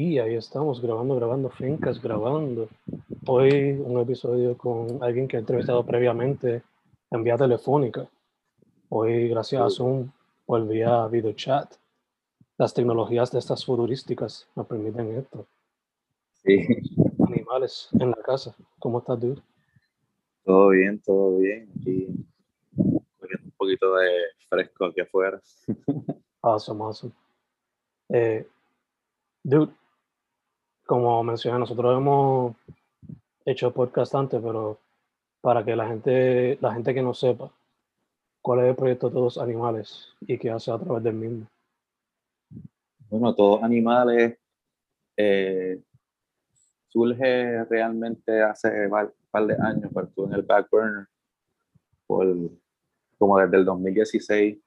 Y ahí estamos grabando, grabando, fincas, grabando. Hoy un episodio con alguien que he entrevistado previamente en vía telefónica. Hoy, gracias a Zoom o vía video chat. Las tecnologías de estas futurísticas nos permiten esto. Sí. Animales en la casa. ¿Cómo estás, dude? Todo bien, todo bien. Aquí cogiendo un poquito de fresco aquí afuera. awesome, awesome. Eh, dude, como mencioné, nosotros hemos hecho podcast antes, pero para que la gente, la gente que no sepa cuál es el proyecto Todos Animales y qué hace a través del mismo. Bueno, Todos Animales eh, surge realmente hace un par de años, pero estuve en el back burner por, como desde el 2016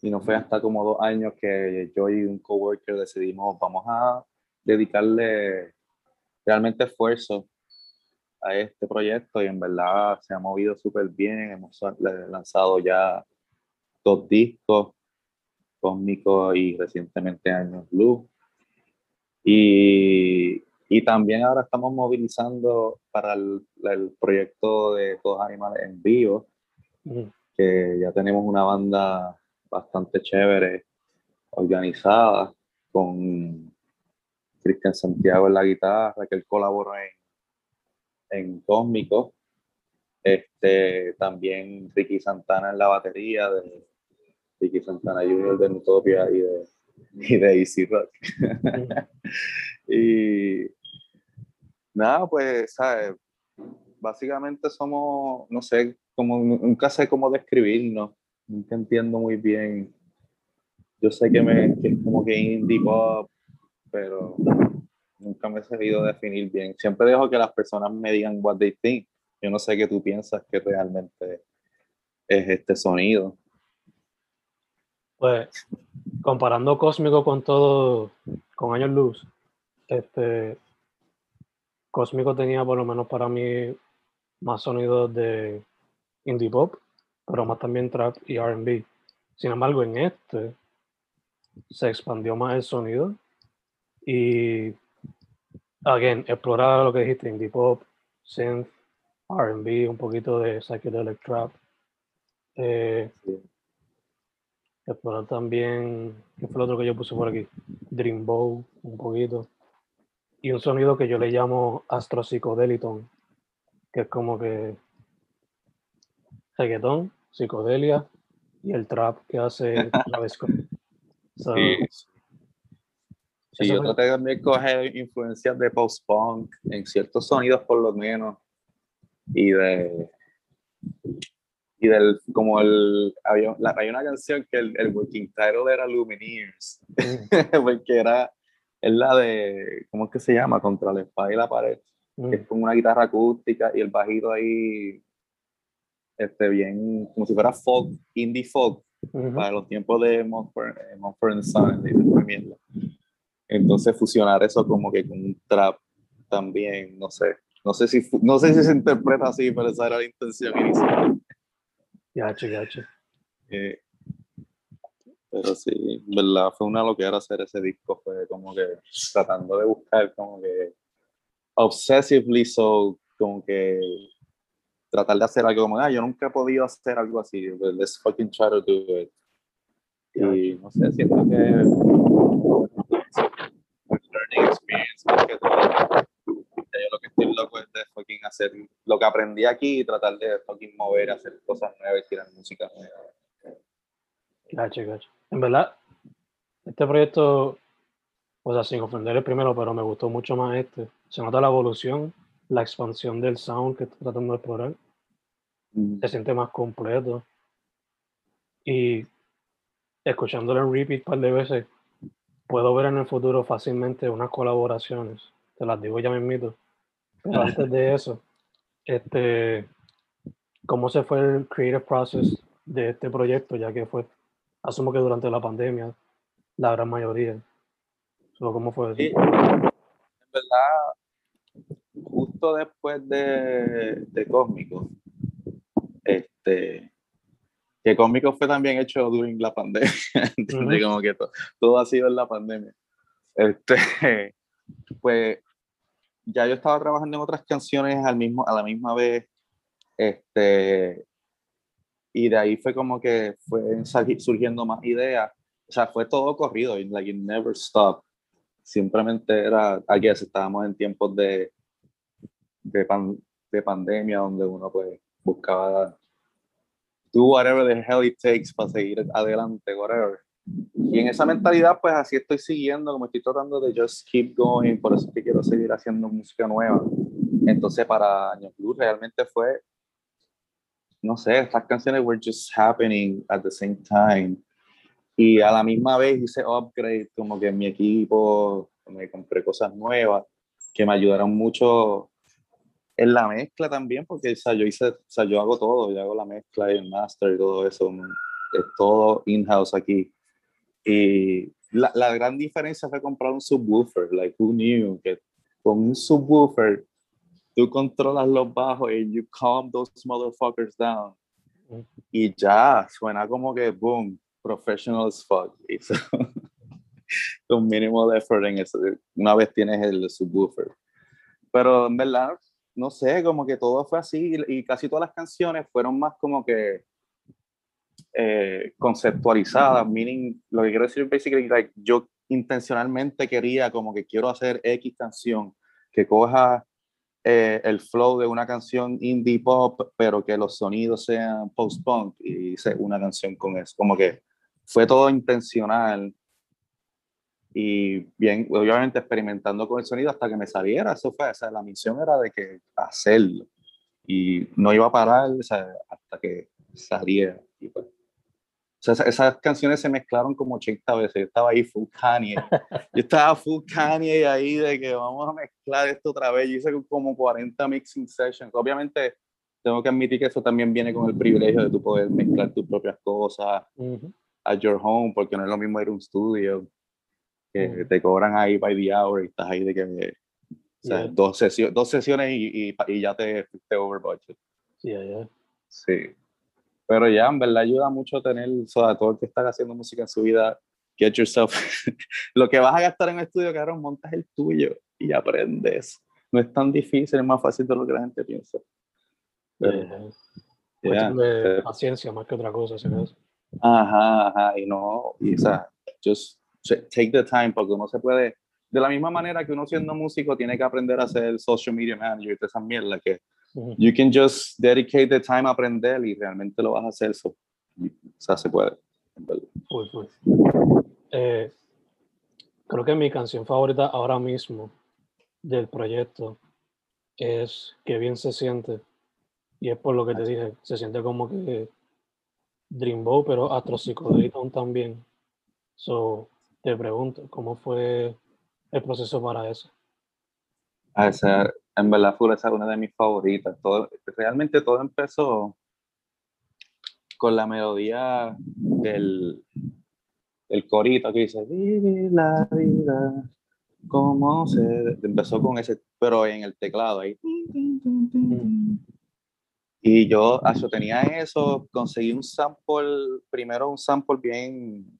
y no fue hasta como dos años que yo y un coworker decidimos vamos a dedicarle realmente esfuerzo a este proyecto y en verdad se ha movido súper bien. Hemos lanzado ya dos discos, Cósmico y recientemente Años Blue. Y, y también ahora estamos movilizando para el, el proyecto de Todos Animales en Vivo, que ya tenemos una banda bastante chévere, organizada, con Cristian Santiago en la guitarra, que él colaboró en, en Cósmico. Este, también Ricky Santana en la batería, de Ricky Santana Jr. de Utopia y de, y de Easy Rock. y nada, pues, ¿sabes? Básicamente somos, no sé, como, nunca sé cómo describirnos, nunca entiendo muy bien. Yo sé que, me, que es como que indie pop, pero nunca me he sabido definir bien. Siempre dejo que las personas me digan what they think. Yo no sé qué tú piensas que realmente es este sonido. Pues, comparando Cósmico con todo, con Años Luz, este, Cósmico tenía por lo menos para mí más sonidos de indie pop, pero más también trap y RB. Sin embargo, en este se expandió más el sonido y, again, explorar lo que dijiste, indie pop, synth, RB, un poquito de psychedelic trap. Eh, explorar también, ¿qué fue lo otro que yo puse por aquí? Dream Bow, un poquito. Y un sonido que yo le llamo Astro Psicodeliton, que es como que reggaetón, psicodelia y el trap que hace Travis Scott. So, sí. Sí, yo traté también coger influencias de post-punk en ciertos sonidos por lo menos y de y del como el había, la, hay una canción que el, el working title era Lumineers porque era es la de ¿cómo es que se llama? contra la espada y la pared que es con una guitarra acústica y el bajito ahí este bien como si fuera folk indie folk para los tiempos de Mumford, Mumford Son de, de entonces fusionar eso como que con un trap también, no sé. No sé si, no sé si se interpreta así, pero esa era la intención inicial. Gacho, gacho. Eh, pero sí, verdad, fue una loquera hacer ese disco, fue como que tratando de buscar como que obsessively so, como que tratar de hacer algo como, ah, yo nunca he podido hacer algo así, let's fucking try to do it. Y no sé, siento que hacer lo que aprendí aquí y tratar de fucking mover, hacer cosas nuevas y tirar música nueva. Gacho, gacho. En verdad, este proyecto, o sea, sin ofender el primero, pero me gustó mucho más este. Se nota la evolución, la expansión del sound que estoy tratando de explorar. Mm. Se siente más completo. Y escuchándolo en repeat un par de veces, puedo ver en el futuro fácilmente unas colaboraciones. Te las digo ya mismito. Pero antes de eso, este, ¿cómo se fue el creative process de este proyecto? Ya que fue, asumo que durante la pandemia, la gran mayoría. ¿Cómo fue eso? en verdad, justo después de, de Cósmico, este, que Cósmico fue también hecho durante la pandemia, como que todo, ha sido en la pandemia. Este, pues ya yo estaba trabajando en otras canciones al mismo, a la misma vez, este, y de ahí fue como que fue surgiendo más ideas, o sea, fue todo corrido, like it never stopped. Simplemente era, I guess, estábamos en tiempos de, de, de pandemia donde uno pues buscaba do whatever the hell it takes para seguir adelante, whatever. Y en esa mentalidad, pues así estoy siguiendo, como estoy tratando de just keep going, por eso es que quiero seguir haciendo música nueva. Entonces, para Año Blue realmente fue, no sé, estas canciones were just happening at the same time. Y a la misma vez hice upgrade, como que en mi equipo, me compré cosas nuevas que me ayudaron mucho en la mezcla también, porque o sea, yo hice, o sea, yo hago todo, yo hago la mezcla y el master y todo eso, es todo in-house aquí. Y la, la, gran diferencia fue comprar un subwoofer, like who knew que con un subwoofer tú controlas los bajos y you calm those motherfuckers down. Y ya, suena como que boom, professional as fuck. con mínimo de effort en eso, una vez tienes el subwoofer. Pero en verdad, no sé, como que todo fue así y, casi todas las canciones fueron más como que eh, conceptualizadas, meaning, lo que quiero decir basically, like, yo intencionalmente quería como que quiero hacer X canción que coja eh, el flow de una canción indie pop, pero que los sonidos sean post-punk y hice una canción con eso, como que fue todo intencional y bien, obviamente experimentando con el sonido hasta que me saliera, eso fue, o sea, la misión era de que hacerlo y no iba a parar o sea, hasta que saliera. Y pues, o sea, esas canciones se mezclaron como 80 veces, yo estaba ahí full Kanye, yo estaba full Kanye ahí de que vamos a mezclar esto otra vez, yo hice como 40 mixing sessions, obviamente tengo que admitir que eso también viene con el privilegio de tú poder mezclar tus propias cosas at your home, porque no es lo mismo ir a un estudio que te cobran ahí by the hour y estás ahí de que o sea, dos, sesiones, dos sesiones y, y, ya te fuiste over budget. Sí, yeah, Sí. Pero ya, en verdad, ayuda mucho tener, o sea, todo el que está haciendo música en su vida, get yourself. lo que vas a gastar en el estudio, cabrón, montas el tuyo y aprendes. No es tan difícil, es más fácil de lo que la gente piensa. Pero, yeah, de paciencia más que otra cosa. Ajá, ajá, y no, y o sea, just take the time, porque uno se puede, de la misma manera que uno siendo músico tiene que aprender a ser social media manager y esa mierda, que you can just dedicate the time a aprender y realmente lo vas a hacer, o sea, se puede. Eh, creo que mi canción favorita ahora mismo del proyecto es Que bien se siente. Y es por lo que te dije, se siente como que Dreamboat, pero Astro también. So, te pregunto, ¿cómo fue el proceso para eso? A esa, en verdad fue esa una de mis favoritas. Todo, realmente todo empezó con la melodía del, del corito que dice, vive la vida, cómo se... Empezó con ese, pero en el teclado ahí. Y yo, yo tenía eso, conseguí un sample, primero un sample bien,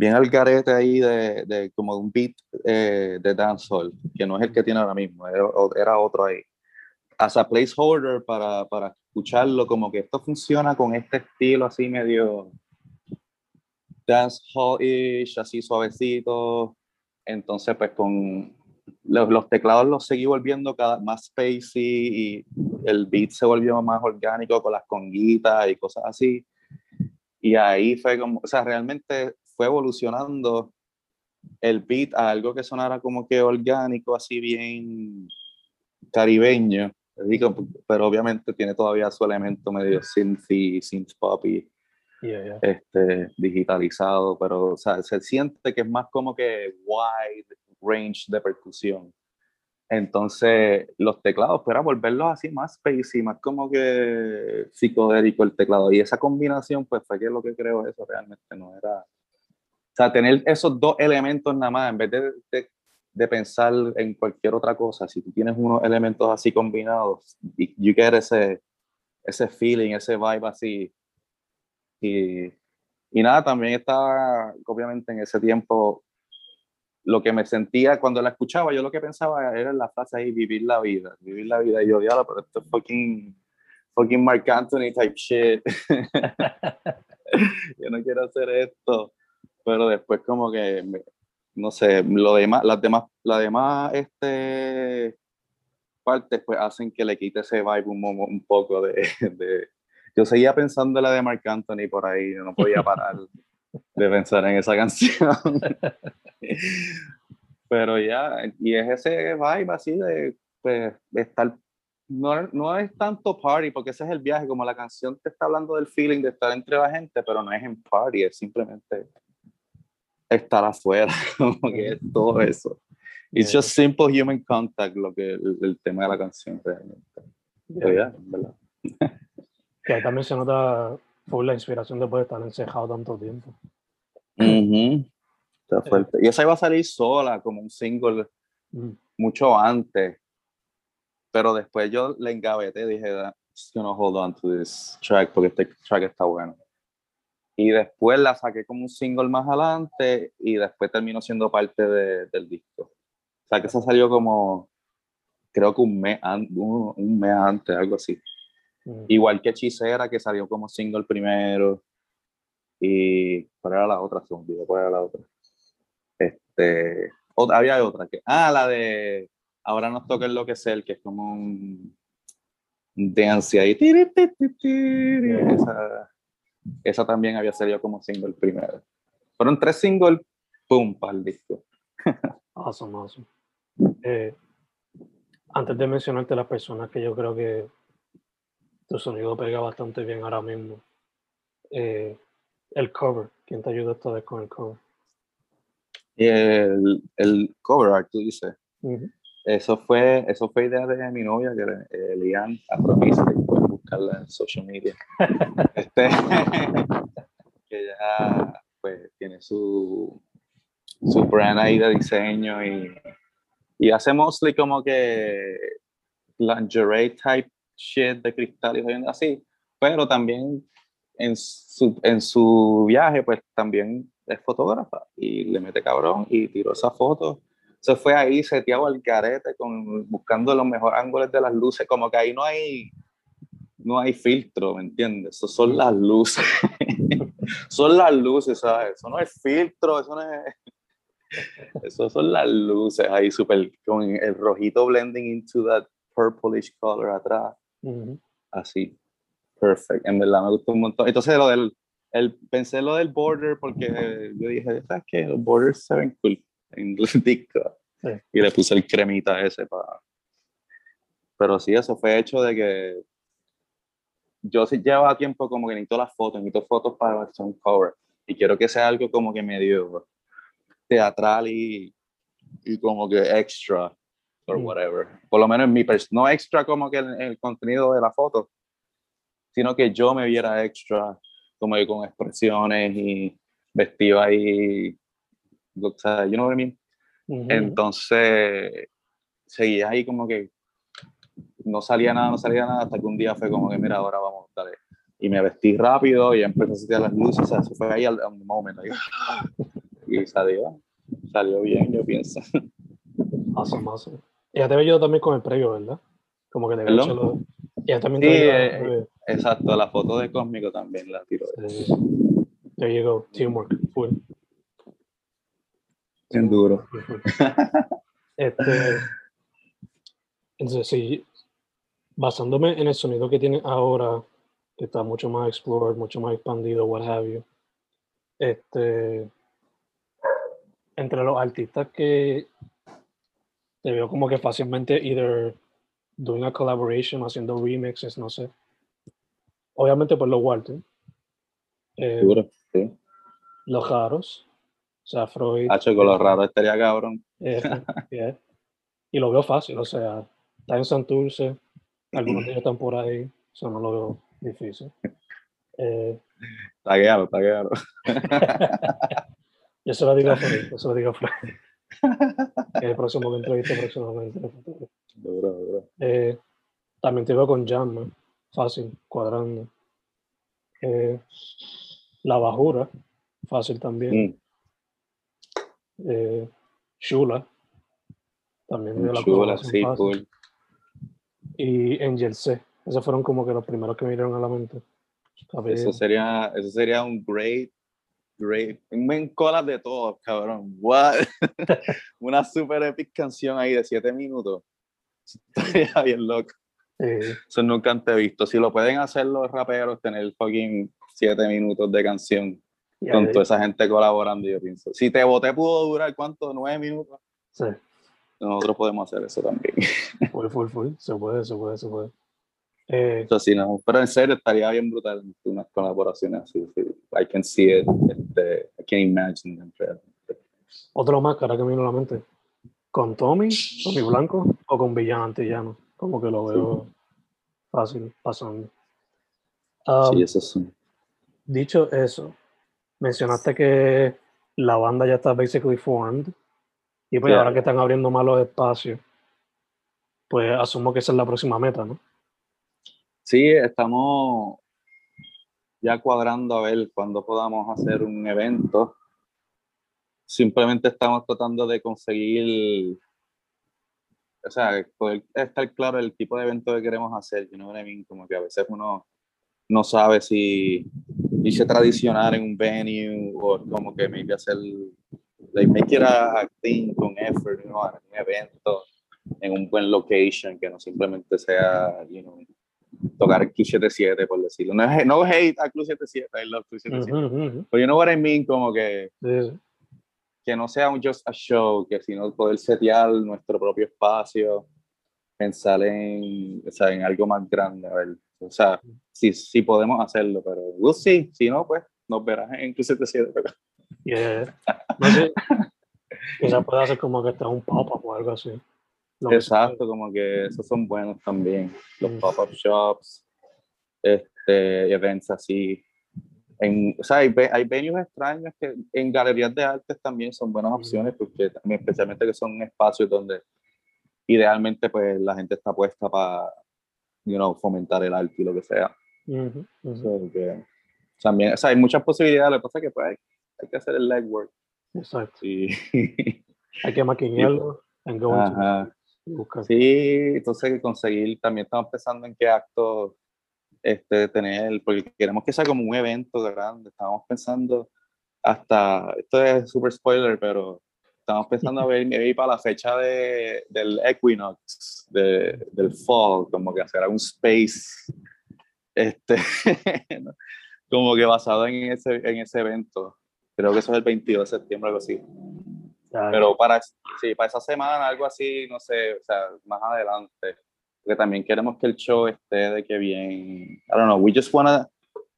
bien al garete ahí de, de como un beat eh, de dancehall, que no es el que tiene ahora mismo, era, otro ahí. As a placeholder para, para escucharlo, como que esto funciona con este estilo así medio dancehall-ish, así suavecito. Entonces, pues con los, los, teclados los seguí volviendo cada más spacey y el beat se volvió más orgánico con las conguitas y cosas así. Y ahí fue como, o sea, realmente fue evolucionando el beat a algo que sonara como que orgánico, así bien caribeño. Pero obviamente tiene todavía su elemento medio synth synth pop y Este, digitalizado, pero o sea, se siente que es más como que wide range de percusión. Entonces, los teclados, pero volverlos así más spacey, más como que psicodélico el teclado. Y esa combinación, pues fue que lo que creo eso realmente no era. Sea, tener esos dos elementos nada más, en vez de, de, de pensar en cualquier otra cosa, si tú tienes unos elementos así combinados, you get ese, ese feeling, ese vibe así. Y, y nada, también estaba, obviamente, en ese tiempo lo que me sentía cuando la escuchaba, yo lo que pensaba era la frase ahí, vivir la vida, vivir la vida. Y yo, pero esto es fucking, fucking Mark Anthony type shit. yo no quiero hacer esto. Pero después como que, no sé, lo demás, las demás, la demás este, partes pues hacen que le quite ese vibe un, un poco de, de, Yo seguía pensando en la de Mark Anthony por ahí, no podía parar de pensar en esa canción. Pero ya, y es ese vibe así de, pues, estar, no, no es tanto party, porque ese es el viaje, como la canción te está hablando del feeling de estar entre la gente, pero no es en party, es simplemente estar afuera, como que es todo eso. It's just simple human contact, lo que el, tema de la canción realmente. Yeah. ¿verdad? que también se nota fue la inspiración después de estar encejado tanto tiempo. Está fuerte. Y esa iba a salir sola, como un single, mucho antes. Pero después yo le engaveté, dije, just gonna hold on to this track, porque este track está bueno. Y después la saqué como un single más adelante y después terminó siendo parte de, del disco. O sea que esa salió como, creo que un mes, un, un mes antes, algo así. Igual que Hechicera, que salió como single primero. Y ¿cuál era la otra? Se me olvidó cuál era la otra. Este, había otra que, ah, la de Ahora nos toca enloquecer, que es como un, dance ahí. Esa, esa también había salido como single primero. Fueron tres singles, pum, para el disco. awesome, awesome. Eh, antes de mencionarte las personas que yo creo que tu sonido pega bastante bien ahora mismo. Eh, el cover, ¿quién te ayuda esta vez con el cover? El, el cover art, tú dices. Eso fue, eso fue idea de mi novia, que era Elian y puedes buscarla en social media. este, que ya pues tiene su, su brand ahí de diseño y, y hace mostly como que lingerie type shit de cristal y así, pero también en su, en su viaje, pues también es fotógrafa y le mete cabrón y tiró esa foto. Se fue ahí seteado al carete con, buscando los mejores ángulos de las luces, como que ahí no hay, no hay filtro, ¿me entiendes? Eso son las luces. son las luces, ¿sabes? Eso no es filtro, eso no es... Eso son las luces ahí súper con el rojito blending into that purplish color atrás. Así. Perfect. En verdad me gustó un montón. Entonces, lo del, el, pensé lo del border porque yo dije, ¿sabes qué? Los borders se ven cool en el disco. Y le puse el cremita ese para... Pero sí, eso fue hecho de que yo sí llevaba tiempo como que necesito las fotos, necesito fotos para hacer un cover. Y quiero que sea algo como que medio teatral y, y como que extra or mm. whatever. Por lo menos en mi no extra como que el, el, contenido de la foto, sino que yo me viera extra, como que con expresiones y vestido ahí, o sea, you know what I mean? Entonces, seguía ahí como que no salía nada, no salía nada, hasta que un día fue como que, mira, ahora vamos, dale. Y me vestí rápido y empecé a sentir las luces, o sea, eso fue ahí al, momento. Y salió, salió bien, yo pienso. Awesome, awesome. Ya te veo yo también con el previo, ¿verdad? Como que te veo lo... Ya también sí, eh, exacto, la foto de Cósmico también la tiro. Sí. There you go, teamwork, full. Bien duro. Este, entonces, sí, basándome en el sonido que tiene ahora, que está mucho más explored, mucho más expandido, what have you, este, entre los artistas que te veo como que fácilmente either doing a collaboration, haciendo remixes, no sé. Obviamente por los Walter. Eh, sí. Los raros. O sea, Freud. Hacho, con los raros estaría cabrón. Eh, y lo veo fácil, o sea, está en Santurce, algunos de ellos están por ahí, eso no lo veo difícil. Eh, taguealo, taguealo. yo se lo digo a Freud, yo se lo digo a Freud. el próximo que entrevista próximamente. Eh, también te veo con Jan, fácil, cuadrando. Eh, la bajura, fácil también. Mm. Eh, Shula, también de la Shula, sí, cool. Y Angel C. Esos fueron como que los primeros que me vinieron a la mente. Eso sería, eso sería un great great. Me colas de todo, cabrón. What? Una super epic canción ahí de siete minutos. Estaría bien loco. Eso nunca antes visto. Si lo pueden hacer los raperos, tener fucking siete minutos de canción con toda esa gente colaborando, yo pienso. Si te voté pudo durar, ¿cuánto? ¿Nueve minutos? Sí. Nosotros podemos hacer eso también. Full, full, full. Se puede, se puede, se puede. Eh, sí, no, pero en serio estaría bien brutal unas colaboraciones así. Sí. I can see it, este, I can imagine them. Otro más cara que me vino a la mente. ¿Con Tommy, Tommy Blanco o con Villano Antillano? Como que lo veo fácil pasando. Um, sí, eso sí. Dicho eso, mencionaste que la banda ya está basically formed y pues ahora que están abriendo más los espacios, pues asumo que esa es la próxima meta, ¿no? Sí, estamos ya cuadrando a ver cuándo podamos hacer un evento. Simplemente estamos tratando de conseguir, o sea, poder estar claro el tipo de evento que queremos hacer. You know what Como que a veces uno no sabe si irse tradicional en un venue o como que me hacer, like, make it a thing con effort, you know, un evento en un buen location que no simplemente sea, you know, tocar el Q77, por decirlo. No, no hate a Q77, I love Q77. Pero you know what I mean, como que, que no sea un just a show, que sino poder setear nuestro propio espacio, pensar en, o sea, en algo más grande, a ver. O sea, sí, sí podemos hacerlo, pero we'll see. Si no, pues nos verás en Q77. Yeah. No sé. Quizás puede hacer como que está un pop-up o algo así. Exacto, como que esos son buenos también. Los pop-up shops, este, eventos así. En, o sea, hay, hay venues extraños que en galerías de arte también son buenas opciones, porque también, especialmente que son espacios donde idealmente pues la gente está puesta para you know, fomentar el arte y lo que sea. también, o sea, hay muchas posibilidades, lo que pasa es que pues, hay, que hacer el legwork. Exacto. hay que maquinarlo. Ajá. Sí, entonces conseguir, también estamos pensando en qué acto este, tener, porque queremos que sea como un evento grande, estamos pensando hasta, esto es super spoiler, pero estamos pensando a ver, ir para la fecha de, del equinox, de, del fall, como que hacer un space, este, como que basado en ese, en ese evento. Creo que eso es el 22 de septiembre, algo así. Pero para, sí, para esa semana, algo así, no sé, o sea, más adelante. Porque también queremos que el show esté de que bien. I don't know, we just wanna.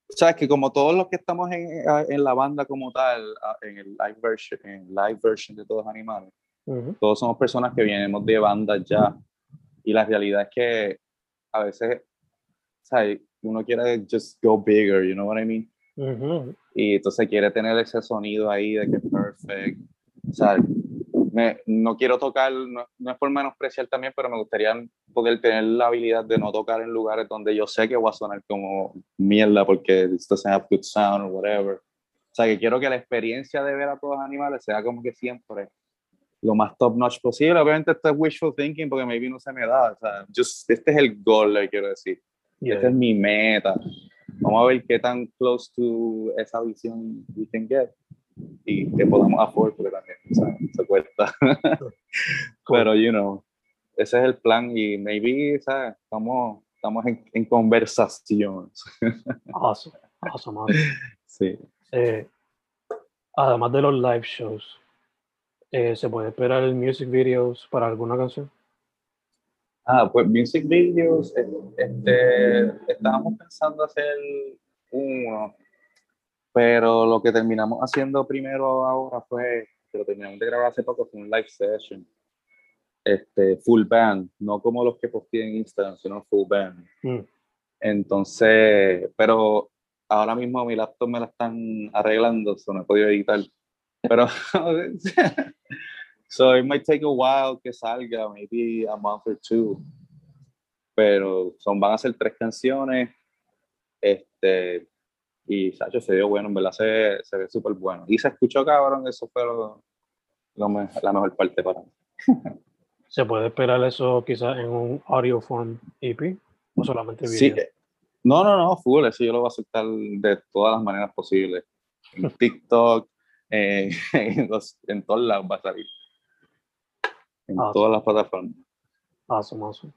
Sabes que como todos los que estamos en, en la banda como tal, en el live version, en live version de todos animales, todos somos personas que vienemos de bandas ya. Y la realidad es que a veces, ¿sabes? Uno quiere just go bigger, you know what I mean? Y entonces quiere tener ese sonido ahí de que es o sea, me, no quiero tocar, no, es por menospreciar también, pero me gustaría poder tener la habilidad de no tocar en lugares donde yo sé que voy a sonar como mierda porque this doesn't have good sound or whatever. O sea, que quiero que la experiencia de ver a todos los animales sea como que siempre lo más top notch posible. Obviamente esto es wishful thinking porque maybe no se me da. O sea, just, este es el goal, le quiero decir. Yeah. Esta es mi meta. Vamos a ver qué tan close to esa visión we can get y que podamos afford porque también o sea, se cuesta. Pero, you know, ese es el plan y maybe, ¿sabes? Estamos, estamos en, en conversaciones. awesome, awesome, awesome. Sí. Eh, además de los live shows, eh, ¿se puede esperar el music videos para alguna canción? Ah, pues music videos, este, estábamos pensando hacer uno, pero lo que terminamos haciendo primero ahora fue, que lo terminamos de grabar hace poco, fue un live session, este, full band, no como los que posté en Instagram, sino full band. Mm. Entonces, pero ahora mismo mi laptop me la están arreglando, so no he podido editar. Pero, so it might take a while que salga, maybe a month or two. Pero son, van a ser tres canciones. Este, y Sacho se dio bueno, en verdad se, se ve súper bueno. Y se escuchó cabrón, eso fue lo, lo la mejor parte para mí. ¿Se puede esperar eso quizás en un audio form EP o solamente video? Sí, no, no, no, full, eso yo lo voy a aceptar de todas las maneras posibles. En TikTok, eh, en, en, todos lados va a salir. En todas las plataformas. Awesome, awesome.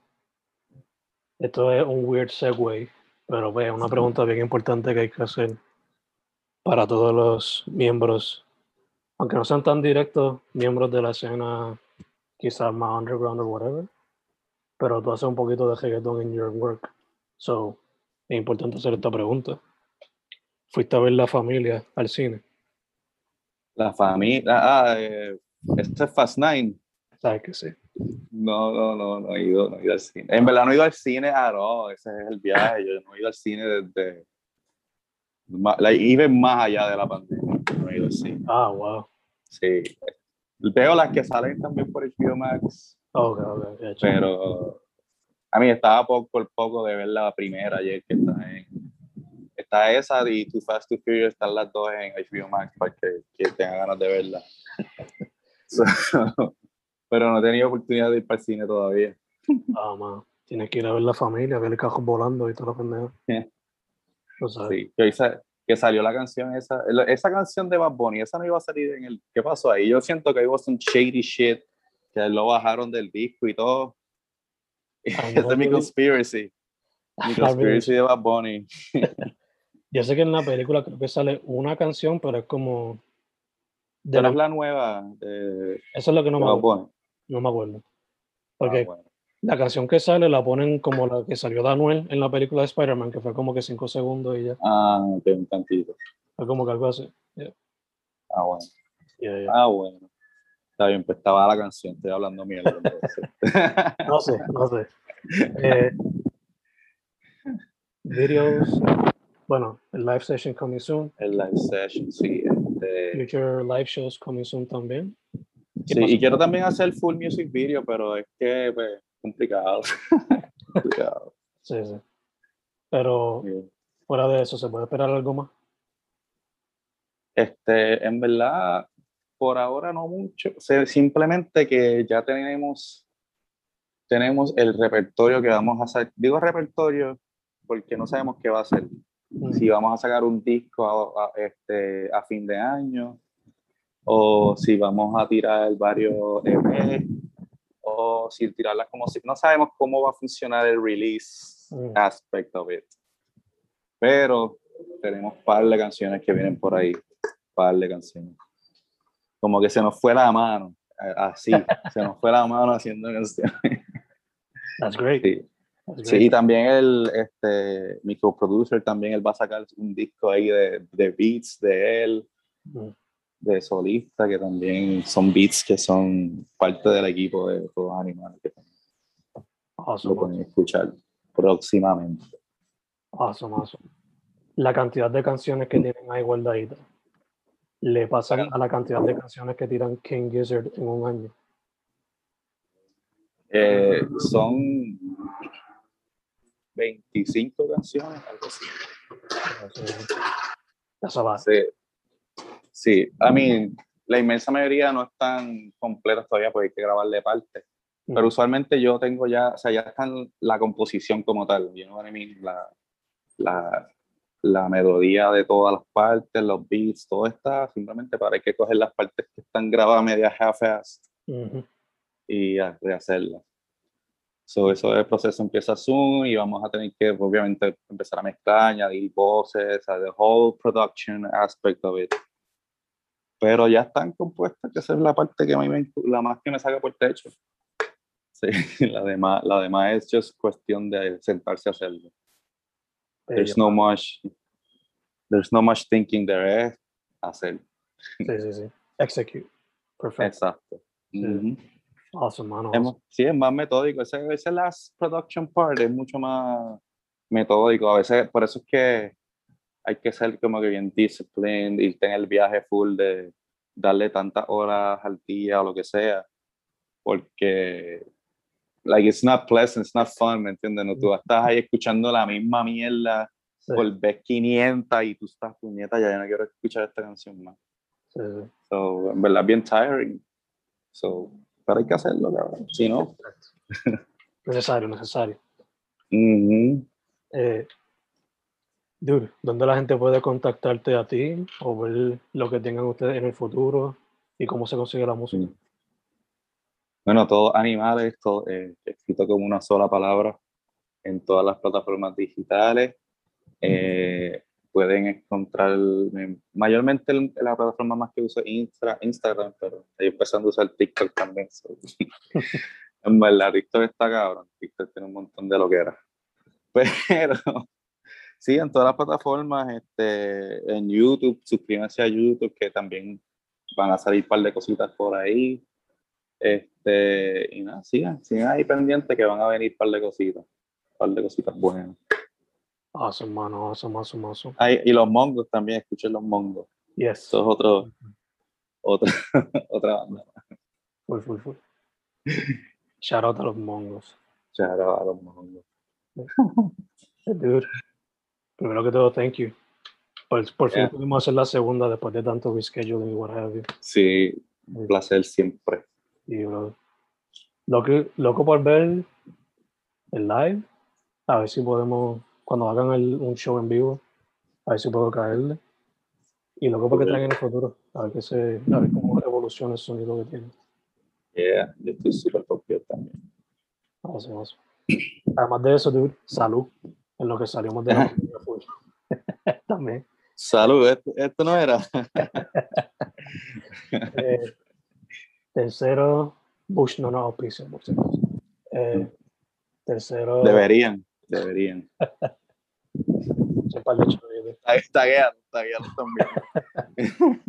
Esto es un weird segue, pero ve, una pregunta bien importante que hay que hacer para todos los miembros, aunque no sean tan directos, miembros de la escena, quizás más underground o whatever, pero tú haces un poquito de reggaeton en your work. So, es importante hacer esta pregunta. ¿Fuiste a ver la familia al cine? La familia, ah, eh, esto es Fast Nine. ¿Sabes que sí? No, no, no, no he ido, no he ido al cine. En verdad no he ido al cine, ah, no, ese es el viaje. Yo no he ido al cine desde. Like, más allá de la pandemia. No he ido al cine. Ah, wow. Sí. Veo las que salen también por HBO Max. Okay, okay, pero a mí estaba por, por poco de ver la primera ayer que está en está esa y Too Fast Too Furious están las dos en HBO Max para que, que tenga ganas de verla pero no he tenido oportunidad de ir para el cine todavía ah man tienes que ir a ver la familia ver el cajón volando y todo lo pendejo sí que, que salió la canción esa esa canción de Bad Bunny esa no iba a salir en el ¿qué pasó ahí? yo siento que hubo un shady shit que lo bajaron del disco y todo esa es mi conspiracy. Mi conspiracy de Bad Bunny. Yo sé que en la película creo que sale una canción, pero es como. De la... es la nueva. De... Eso es lo que no me acuerdo. No me acuerdo. Porque ah, la canción que sale la ponen como la que salió Daniel en la película de Spider-Man, que fue como que cinco segundos y ya. Ah, un tantito. Fue como que algo así. Ah, bueno. Ah, bueno. Está bien, pues estaba la canción, estoy hablando mierda. no sé, no sé. Eh, videos, bueno, el live session coming soon. El live session, sí. Este... Future live shows coming soon también. Sí, y quiero también hacer full music video, pero es que, pues, complicado. complicado. Sí, sí. Pero fuera de eso, ¿se puede esperar algo más? Este, en verdad, por ahora no mucho, simplemente que ya tenemos, tenemos el repertorio que vamos a hacer. Digo repertorio porque no sabemos qué va a ser. Si vamos a sacar un disco a, este, a fin de año, o si vamos a tirar varios EP, o si tirarlas como si. No sabemos cómo va a funcionar el release aspect of it. Pero tenemos par de canciones que vienen por ahí. par de canciones como que se nos fue la mano, así, se nos fue la mano haciendo canciones. That's great. Sí. Sí, y también el este, microproducer, también él va a sacar un disco ahí de, de beats de él, mm. De solista, que también son beats que son parte del equipo de todos los animales que awesome. lo pueden escuchar próximamente. Awesome, awesome. La cantidad de canciones que tienen ahí guardaditas le pasan a la cantidad de canciones que tiran King Gizzard en un año? Eh, son 25 canciones, algo así. Sí. Sí, a mí la inmensa mayoría no están completas todavía porque hay que grabarle parte. Pero mm. usualmente yo tengo ya, o sea, ya está la composición como tal, you know what I mean? la, la, la melodía de todas las partes, los beats, todo está simplemente para que coger las partes que están grabadas media half-assed y rehacerlas. So, eso el proceso empieza Zoom y vamos a tener que obviamente empezar a mezclar, añadir voces, a the whole production aspect of it. Pero ya están compuestas, que esa es la parte que a mí me, la más que me saca por el techo. Sí, la demás, la demás es just cuestión de sentarse a hacerlo. There's no much, there's no much thinking there es hacer. Sí, sí, sí. Execute. Perfecto. Exacto. Awesome, man. Sí, es más metódico. Ese, ese last production part es mucho más metódico. A veces, por eso es que hay que ser como que bien disciplined y tener el viaje full de darle tantas horas al día o lo que sea. Porque, like, it's not pleasant, it's not fun, ¿me entiendes? No, tú estás ahí escuchando la misma mierda por vez 500 y tú estás puñeta, ya, ya no quiero escuchar esta canción más. Sí, So, en verdad, bien tiring. So, pero hay que hacerlo, cabrón. Si no. necesario, necesario. eh, dude, ¿dónde la gente puede contactarte a ti o ver lo que tengan ustedes en el futuro y cómo se consigue la música? Bueno, todos animales, todo, eh, escrito como una sola palabra en todas las plataformas digitales. Eh, pueden encontrar, mayormente la plataforma más que uso Insta, Instagram, pero estoy empezando a usar TikTok también. en verdad, TikTok está cabrón, TikTok tiene un montón de lo que era. Pero sí, en todas las plataformas, este, en YouTube, suscríbanse a YouTube, que también van a salir un par de cositas por ahí. Este, y nada, sigan, sigan ahí pendientes que van a venir un par de cositas, un par de cositas buenas. Awesome, mano, awesome, awesome, awesome. y los mongos también, escuchen los mongos. Yes. Eso es otro, otra, otra banda. Full, full, full. Shout out a los mongos. Shout out a los mongos. Dude, primero que todo, thank you. Por, por fin pudimos hacer la segunda después de tanto rescheduling y what have you. Sí, un placer siempre. Y, bro, loco, loco por ver el live. A ver si podemos cuando hagan el, un show en vivo, a ver si puedo caerle. Y luego porque traen en el futuro, a ver, que se, a ver cómo evoluciona el sonido que tiene. Yeah, yo estoy súper confiado también. Vamos, vamos. Además de eso, dude, salud en lo que salimos de la también. Salud, esto, no era. eh, tercero, Bush no nos auspicia, por eh, tercero. Deberían. Deberían. Taguealo, taguealo también.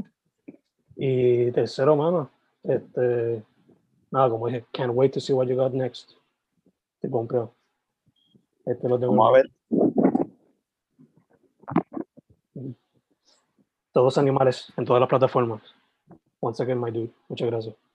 y tercero, mano, este, nada, como dije, can't wait to see what you got next. Te compré. Este lo tengo. Vamos a ver. Todos animales en todas las plataformas. Once again, my dude. Muchas gracias.